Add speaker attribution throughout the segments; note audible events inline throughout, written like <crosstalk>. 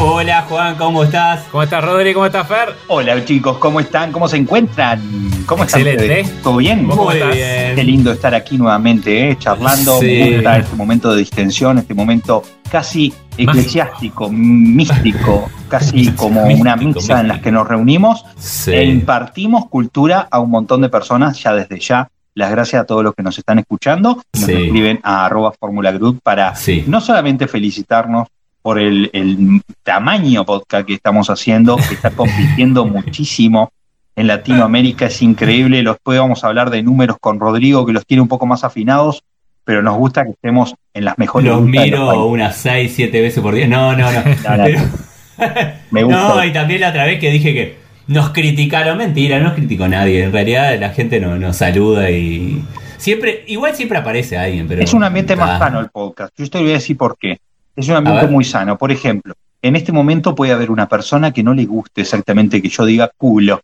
Speaker 1: Hola Juan, ¿cómo estás?
Speaker 2: ¿Cómo estás Rodri? ¿Cómo estás Fer?
Speaker 3: Hola chicos, ¿cómo están? ¿Cómo se encuentran? ¿Cómo están
Speaker 2: Excelente.
Speaker 3: ¿Todo bien?
Speaker 2: Muy
Speaker 3: estás?
Speaker 2: bien.
Speaker 3: Qué lindo estar aquí nuevamente, ¿eh? charlando.
Speaker 1: Sí.
Speaker 3: Me gusta este momento de distensión, este momento casi eclesiástico, místico, casi
Speaker 2: Místico,
Speaker 3: como
Speaker 2: místico,
Speaker 3: una misa
Speaker 2: místico.
Speaker 3: en la que nos reunimos
Speaker 1: Sí.
Speaker 3: e impartimos cultura a un montón de personas ya desde ya. Las gracias a todos los que nos están escuchando. Nos
Speaker 1: Sí.
Speaker 3: escriben a arroba Fórmula Group para
Speaker 1: Sí.
Speaker 3: no solamente felicitarnos por el, el tamaño podcast que estamos haciendo, que está compitiendo <laughs> muchísimo en Latinoamérica, es increíble. Después vamos a hablar de números con Rodrigo, que los tiene un poco más afinados, pero nos gusta que estemos en las mejores
Speaker 1: Los
Speaker 3: los
Speaker 1: miro
Speaker 3: países.
Speaker 1: unas 6, 7 veces por día. No, no, no. <laughs>
Speaker 3: No, no,
Speaker 1: Pero- <laughs>
Speaker 3: Me gusta.
Speaker 1: no, y también la otra vez que dije que nos criticaron. Mentira, no nos criticó nadie. En realidad la gente no- nos saluda y. Siempre, igual siempre aparece alguien, pero.
Speaker 3: es un ambiente más
Speaker 1: Ah,
Speaker 3: sano el podcast. Yo te voy a decir por qué. Es un ambiente muy sano. Por ejemplo, en este momento puede haber una persona que no le guste exactamente que yo diga culo.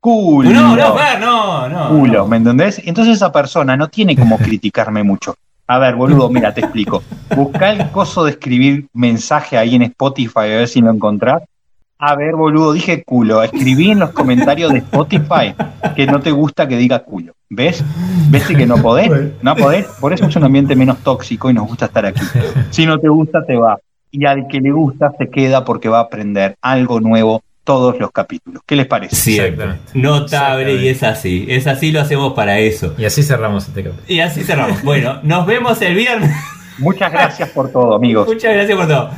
Speaker 3: Culo.
Speaker 1: No, no, Fer, no, no.
Speaker 3: culo,
Speaker 1: no.
Speaker 3: ¿me entendés? Entonces esa persona no tiene como criticarme <laughs> mucho. A ver, boludo, mira, te explico. Busca el coso de escribir mensaje ahí en Spotify a ver si lo encontrás. A ver, boludo, dije culo. Escribí en los comentarios de Spotify que no te gusta que diga culo. ¿Ves? ¿Ves que no podés? No podés. Por eso es un ambiente menos tóxico y nos gusta estar aquí. Si no te gusta, te va. Y al que le gusta, se queda porque va a aprender algo nuevo todos los capítulos. ¿Qué les parece?
Speaker 1: Siempre.
Speaker 2: Exactamente.
Speaker 1: Notable
Speaker 2: Exactamente.
Speaker 1: y es así. Es así, lo hacemos para eso.
Speaker 2: Y así cerramos este capítulo.
Speaker 1: Y así cerramos. Bueno, nos vemos el viernes.
Speaker 3: Muchas gracias por todo, amigos.
Speaker 1: Muchas gracias por todo.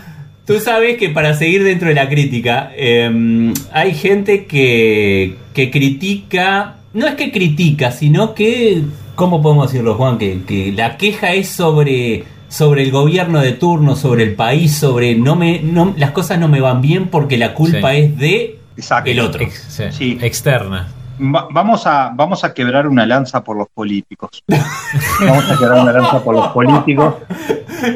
Speaker 1: Tú sabes que para seguir dentro de la crítica, eh, hay gente que, que critica, no es que critica, sino que, ¿cómo podemos decirlo, Juan? Que, que la queja es sobre, sobre el gobierno de turno, sobre el país, sobre no me, no, las cosas no me van bien porque la culpa
Speaker 2: Sí.
Speaker 1: es de
Speaker 3: Exacto.
Speaker 1: el otro.
Speaker 2: Ex- sí.
Speaker 3: Sí.
Speaker 2: Externa.
Speaker 3: Va- vamos, a, vamos a quebrar una lanza por los políticos. Vamos a quebrar una lanza por los políticos.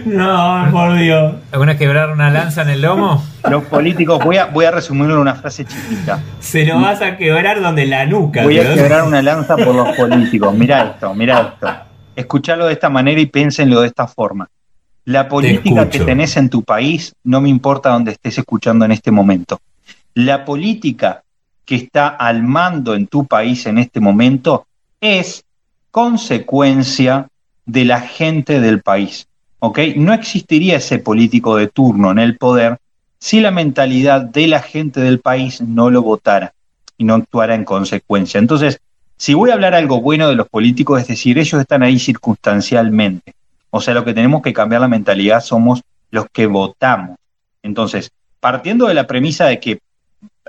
Speaker 1: No, por Dios.
Speaker 2: ¿Alguna quebrar una lanza en el lomo?
Speaker 3: Los políticos, voy a, voy a resumirlo en una frase chiquita.
Speaker 1: Se lo vas a quebrar donde la nuca.
Speaker 3: Voy a quebrar una lanza por los políticos. Mirá esto, mirá esto. Escuchalo de esta manera y piénsenlo de esta forma. La política que tenés en tu país, no me importa donde estés escuchando en este momento. La política que está al mando en tu país en este momento es consecuencia de la gente del país. ¿ok? No existiría ese político de turno en el poder si la mentalidad de la gente del país no lo votara y no actuara en consecuencia. Entonces, si voy a hablar algo bueno de los políticos, es decir, ellos están ahí circunstancialmente. O sea, lo que tenemos que cambiar la mentalidad somos los que votamos. Entonces, partiendo de la premisa de que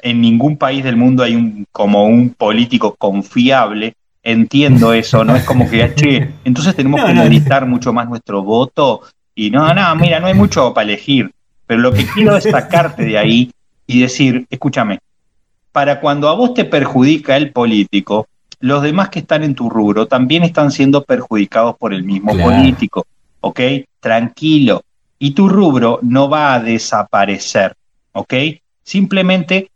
Speaker 3: en ningún país del mundo hay un como un político confiable, entiendo eso, no es como que, che, <laughs> entonces tenemos
Speaker 1: No,
Speaker 3: que
Speaker 1: no.
Speaker 3: meditar mucho más nuestro voto y no, no, mira, no hay mucho para elegir, pero lo que quiero es sacarte de ahí y decir, escúchame, para cuando a vos te perjudica el político, los demás que están en tu rubro también están siendo perjudicados por el mismo
Speaker 1: Claro.
Speaker 3: político, ¿ok? Tranquilo. Y tu rubro no va a desaparecer, ¿ok? Simplemente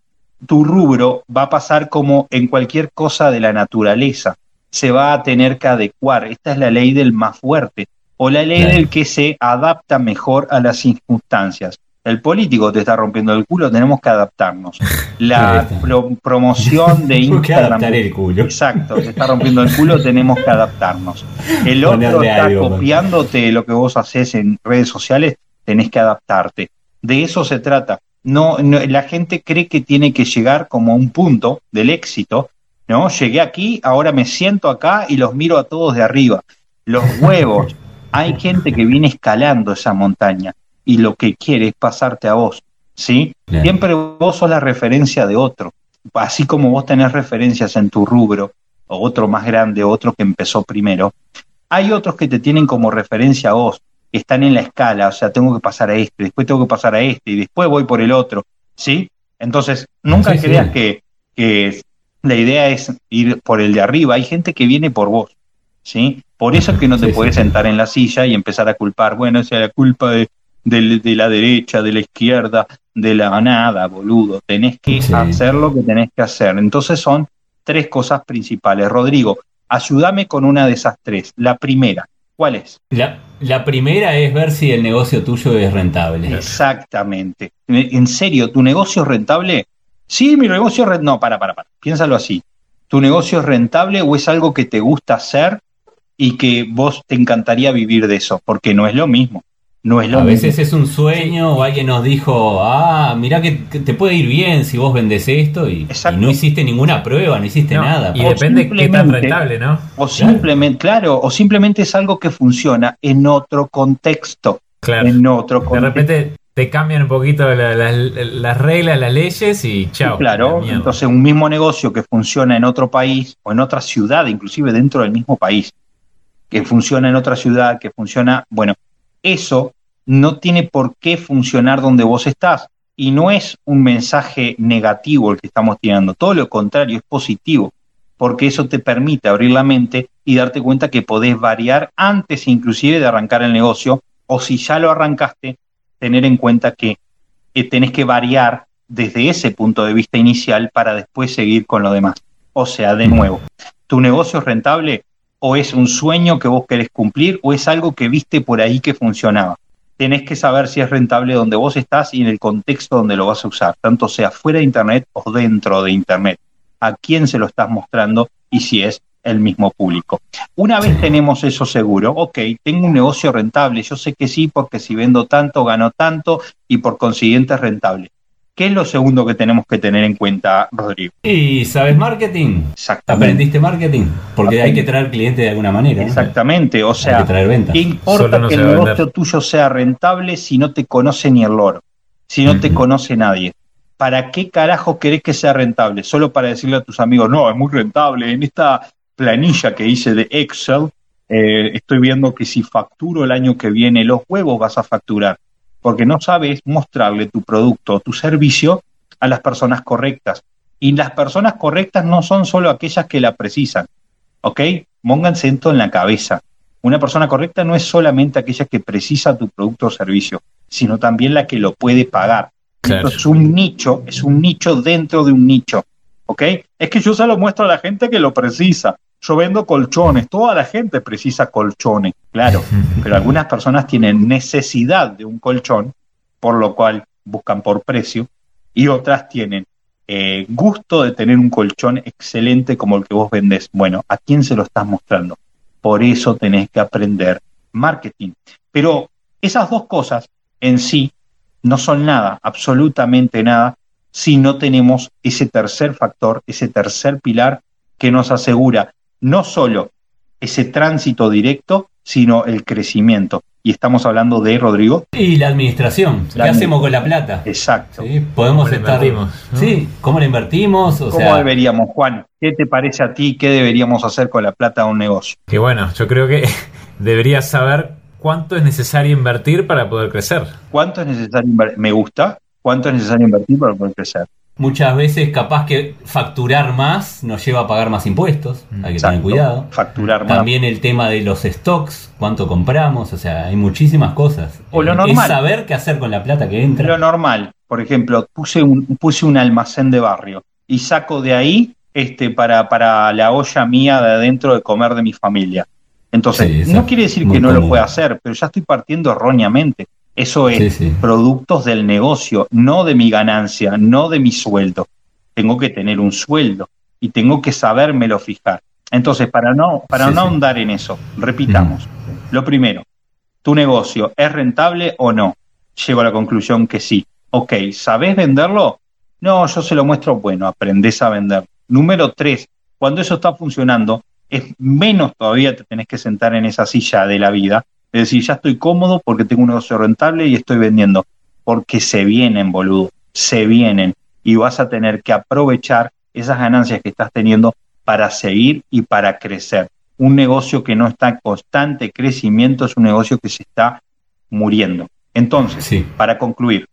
Speaker 3: tu rubro va a pasar como en cualquier cosa de la naturaleza. Se va a tener que adecuar. Esta es la ley del más fuerte o la ley del que se adapta mejor a las circunstancias. El político te está rompiendo el culo, tenemos que adaptarnos. <laughs> La pro- promoción de <laughs>
Speaker 1: que
Speaker 3: Instagram.
Speaker 1: adaptar el culo.
Speaker 3: Exacto, te está rompiendo el culo, tenemos que adaptarnos. El otro
Speaker 1: Ponerle
Speaker 3: está
Speaker 1: algo, man.
Speaker 3: copiándote lo que vos haces en redes sociales, tenés que adaptarte. De eso se trata. No, no, la gente cree que tiene que llegar como a un punto del éxito, ¿no? Llegué aquí, ahora me siento acá y los miro a todos de arriba. Los <laughs> huevos. Hay gente que viene escalando esa montaña y lo que quiere es pasarte a vos, ¿sí? Siempre vos sos la referencia de otro. Así como vos tenés referencias en tu rubro, o otro más grande, otro que empezó primero, hay otros que te tienen como referencia a vos, están en la escala, o sea, tengo que pasar a este, después tengo que pasar a este, y después voy por el otro, ¿sí? Entonces, nunca
Speaker 1: Sí, sí.
Speaker 3: creas que, que la idea es ir por el de arriba. Hay gente que viene por vos, ¿sí? Por eso es que no te
Speaker 1: Sí,
Speaker 3: puedes sentar en la silla y empezar a culpar, bueno, esa es la culpa de, del- de la derecha, de la izquierda, de la nada, boludo. Tenés que hacer lo que tenés que hacer. Entonces son tres cosas principales. Rodrigo, ayúdame con una de esas tres. La primera, ¿cuál es?
Speaker 1: La, la primera es ver si el negocio tuyo es rentable.
Speaker 3: Exactamente. En serio, ¿tu negocio es rentable? Sí, mi negocio es rentable. No, para, para, para. Piénsalo así. ¿Tu negocio es rentable o es algo que te gusta hacer y que vos te encantaría vivir de eso? Porque no es lo mismo. No es lo
Speaker 1: A veces
Speaker 3: mismo.
Speaker 1: es un sueño o alguien nos dijo, ah, mirá que, te puede ir bien si vos vendés esto y,
Speaker 3: Exacto.
Speaker 1: y no hiciste ninguna prueba, no hiciste
Speaker 2: No,
Speaker 1: nada.
Speaker 2: y
Speaker 3: O
Speaker 2: depende qué tan rentable, ¿no?
Speaker 3: O simplemente, claro, o simplemente es algo que funciona en otro contexto.
Speaker 2: Claro.
Speaker 3: En otro
Speaker 2: De
Speaker 3: contexto.
Speaker 2: repente te cambian un poquito la- la- las reglas, las leyes y chao.
Speaker 3: Claro, entonces un mismo negocio que funciona en otro país o en otra ciudad, inclusive dentro del mismo país, que funciona en otra ciudad, que funciona, bueno, eso no tiene por qué funcionar donde vos estás. Y no es un mensaje negativo el que estamos tirando, todo lo contrario, es positivo, porque eso te permite abrir la mente y darte cuenta que podés variar antes inclusive de arrancar el negocio, o si ya lo arrancaste, tener en cuenta que eh, tenés que variar desde ese punto de vista inicial para después seguir con lo demás. O sea, de nuevo, ¿tu negocio es rentable o es un sueño que vos querés cumplir o es algo que viste por ahí que funcionaba? Tenés que saber si es rentable donde vos estás y en el contexto donde lo vas a usar, tanto sea fuera de Internet o dentro de Internet. A quién se lo estás mostrando y si es el mismo público. Una vez tenemos eso seguro, ok, tengo un negocio rentable, yo sé que sí, porque si vendo tanto, gano tanto y por consiguiente es rentable. ¿Qué es lo segundo que tenemos que tener en cuenta, Rodrigo?
Speaker 1: ¿Y sabes marketing?
Speaker 3: Exactamente.
Speaker 1: ¿Aprendiste marketing? Porque hay que traer clientes de alguna manera. ¿no?
Speaker 3: Exactamente, o
Speaker 1: Hay
Speaker 3: sea,
Speaker 1: que traer ventas.
Speaker 3: ¿qué importa
Speaker 2: no
Speaker 3: que el negocio tuyo sea rentable si no te conoce ni el loro? Si no te conoce nadie. ¿Para qué carajo querés que sea rentable? Solo para decirle a tus amigos, no, es muy rentable. En esta planilla que hice de Excel, eh, estoy viendo que si facturo el año que viene los huevos vas a facturar. Porque no sabes mostrarle tu producto o tu servicio a las personas correctas. Y las personas correctas no son solo aquellas que la precisan. ¿Ok? Pónganse esto en la cabeza. Una persona correcta no es solamente aquella que precisa tu producto o servicio, sino también la que lo puede pagar.
Speaker 2: Claro.
Speaker 3: Esto es un nicho, es un nicho dentro de un nicho. ¿Ok? Es que yo se lo muestro a la gente que lo precisa. Yo vendo colchones, toda la gente precisa colchones, claro, <laughs> pero algunas personas tienen necesidad de un colchón, por lo cual buscan por precio, y otras tienen eh, gusto de tener un colchón excelente como el que vos vendés. Bueno, ¿a quién se lo estás mostrando? Por eso tenés que aprender marketing. Pero esas dos cosas en sí no son nada, absolutamente nada, si no tenemos ese tercer factor, ese tercer pilar que nos asegura no solo ese tránsito directo, sino el crecimiento. Y estamos hablando de Rodrigo.
Speaker 1: Y la administración. ¿Qué
Speaker 3: La
Speaker 1: hacemos con la plata?
Speaker 3: Exacto.
Speaker 1: ¿Sí? Podemos
Speaker 2: ¿Cómo
Speaker 1: estar.
Speaker 2: no?
Speaker 1: Sí, ¿cómo la invertimos? O
Speaker 3: ¿Cómo
Speaker 1: sea,
Speaker 3: deberíamos, Juan? ¿Qué te parece a ti? ¿Qué deberíamos hacer con la plata de un negocio?
Speaker 2: Que bueno, yo creo que <laughs> deberías saber cuánto es necesario invertir para poder crecer.
Speaker 3: ¿Cuánto es necesario invertir? Me gusta. ¿Cuánto es necesario invertir para poder crecer?
Speaker 1: Muchas veces capaz que facturar más nos lleva a pagar más impuestos. Hay que
Speaker 3: Exacto.
Speaker 1: tener cuidado.
Speaker 3: Facturar más.
Speaker 1: También el tema de los stocks, cuánto compramos, o sea, hay muchísimas cosas.
Speaker 3: O lo normal.
Speaker 1: Es saber qué hacer con la plata que entra.
Speaker 3: Lo normal, por ejemplo, puse un, puse un almacén de barrio y saco de ahí este, para, para la olla mía de adentro de comer de mi familia. Entonces,
Speaker 1: Sí,
Speaker 3: no quiere decir que no lo pueda hacer, pero ya estoy partiendo erróneamente. Eso es
Speaker 1: Sí, sí.
Speaker 3: productos del negocio, no de mi ganancia, no de mi sueldo. Tengo que tener un sueldo y tengo que sabérmelo fijar. Entonces, para no, para
Speaker 1: Sí,
Speaker 3: no ahondar en eso, repitamos. Lo primero, ¿tu negocio es rentable o no? Llego a la conclusión que sí. Ok, ¿sabés venderlo? No, yo se lo muestro, bueno, aprendés a vender. Número tres, cuando eso está funcionando, es menos todavía te tenés que sentar en esa silla de la vida. Es decir, ya estoy cómodo porque tengo un negocio rentable y estoy vendiendo. Porque se vienen, boludo, se vienen. Y vas a tener que aprovechar esas ganancias que estás teniendo para seguir y para crecer. Un negocio que no está en constante crecimiento es un negocio que se está muriendo. Entonces,
Speaker 1: Sí.
Speaker 3: para concluir,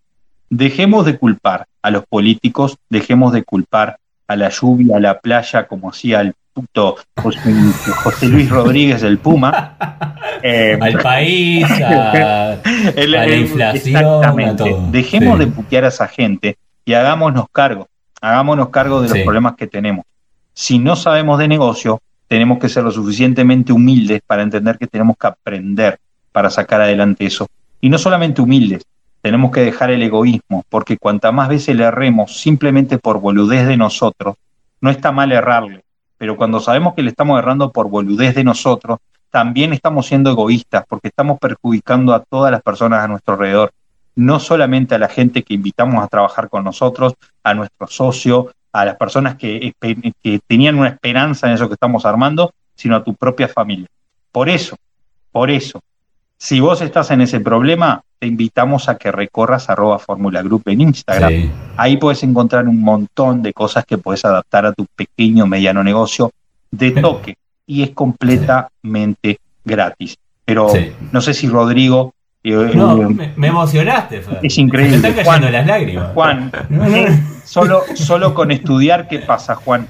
Speaker 3: Dejemos de culpar a los políticos, dejemos de culpar a la lluvia, a la playa, como hacía el puto José, Luis Rodríguez del Puma. <laughs>
Speaker 1: Eh, al país, a, <laughs> la inflación.
Speaker 3: Exactamente. Dejemos de putear a esa gente y hagámonos cargo, hagámonos cargo de los problemas que tenemos. Si no sabemos de negocio, tenemos que ser lo suficientemente humildes para entender que tenemos que aprender para sacar adelante eso. Y no solamente humildes, tenemos que dejar el egoísmo, porque cuanta más veces le erremos simplemente por boludez de nosotros, no está mal errarle, pero cuando sabemos que le estamos errando por boludez de nosotros, también estamos siendo egoístas, porque estamos perjudicando a todas las personas a nuestro alrededor, no solamente a la gente que invitamos a trabajar con nosotros, a nuestros socios, a las personas que, que tenían una esperanza en eso que estamos armando, sino a tu propia familia. Por eso, por eso, si vos estás en ese problema, te invitamos a que recorras arroba Fórmula Group en Instagram. Ahí puedes encontrar un montón de cosas que puedes adaptar a tu pequeño mediano negocio de toque y es completamente gratis. Pero no sé si Rodrigo...
Speaker 1: Eh, no, eh, me, emocionaste.
Speaker 3: Es increíble.
Speaker 1: Me están cayendo las lágrimas.
Speaker 3: Juan, <laughs> solo, solo con estudiar, ¿qué pasa, Juan?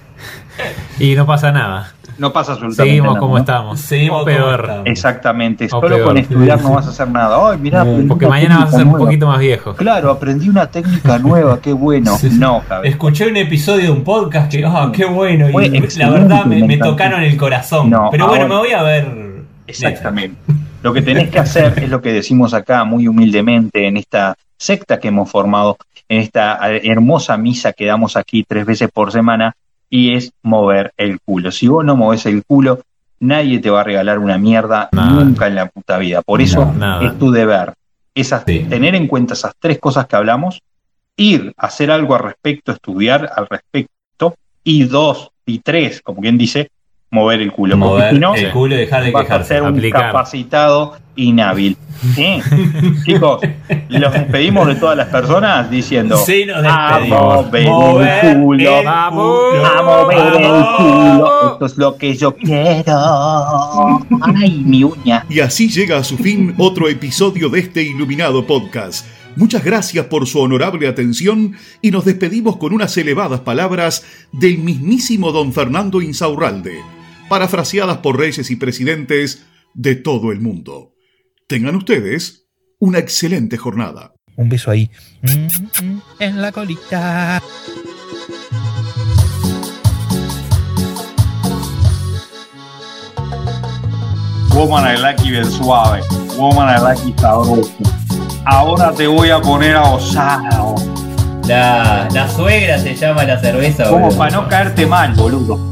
Speaker 2: Y no pasa nada
Speaker 3: no pasa absolutamente
Speaker 2: Seguimos como estamos.
Speaker 1: Seguimos peor.
Speaker 3: Exactamente. Solo con estudiar no <laughs> vas a hacer nada. Ay, mirá,
Speaker 2: Porque mañana vas a ser un poquito más viejo.
Speaker 3: Claro, aprendí una técnica nueva, qué bueno. No,
Speaker 1: Escuché un episodio de un podcast que, oh, qué bueno. Y la verdad me, tocaron el corazón. Pero bueno, me voy a ver.
Speaker 3: Exactamente. Lo que tenés que hacer es lo que decimos acá muy humildemente en esta secta que hemos formado, en esta hermosa misa que damos aquí tres veces por semana, y es mover el culo. Si vos no moves el culo, nadie te va a regalar una mierda nunca en la puta vida. Por eso es tu deber. Esas, Tener en cuenta esas tres cosas que hablamos, ir a hacer algo al respecto, estudiar al respecto, y dos, y tres, como quien dice, mover el culo.
Speaker 1: Mover el culo y dejar de
Speaker 3: vas a ser un capacitado inhábil. <laughs> Chicos, los despedimos de todas las personas diciendo
Speaker 1: sí, nos
Speaker 3: a mover, el culo, a mover el culo. Esto es lo que yo quiero. Ay, mi uña.
Speaker 4: Y así llega a su fin otro episodio de este iluminado podcast. Muchas gracias por su honorable atención y nos despedimos con unas elevadas palabras del mismísimo don Fernando Insaurralde parafraseadas por reyes y presidentes de todo el mundo. Tengan ustedes una excelente jornada.
Speaker 5: Un beso ahí. Mm, mm, en la colita.
Speaker 3: Woman I like bien suave. Woman I like sabroso. Ahora te voy a poner a osado.
Speaker 1: La, la suegra se llama la cerveza,
Speaker 3: Como para no caerte mal, boludo.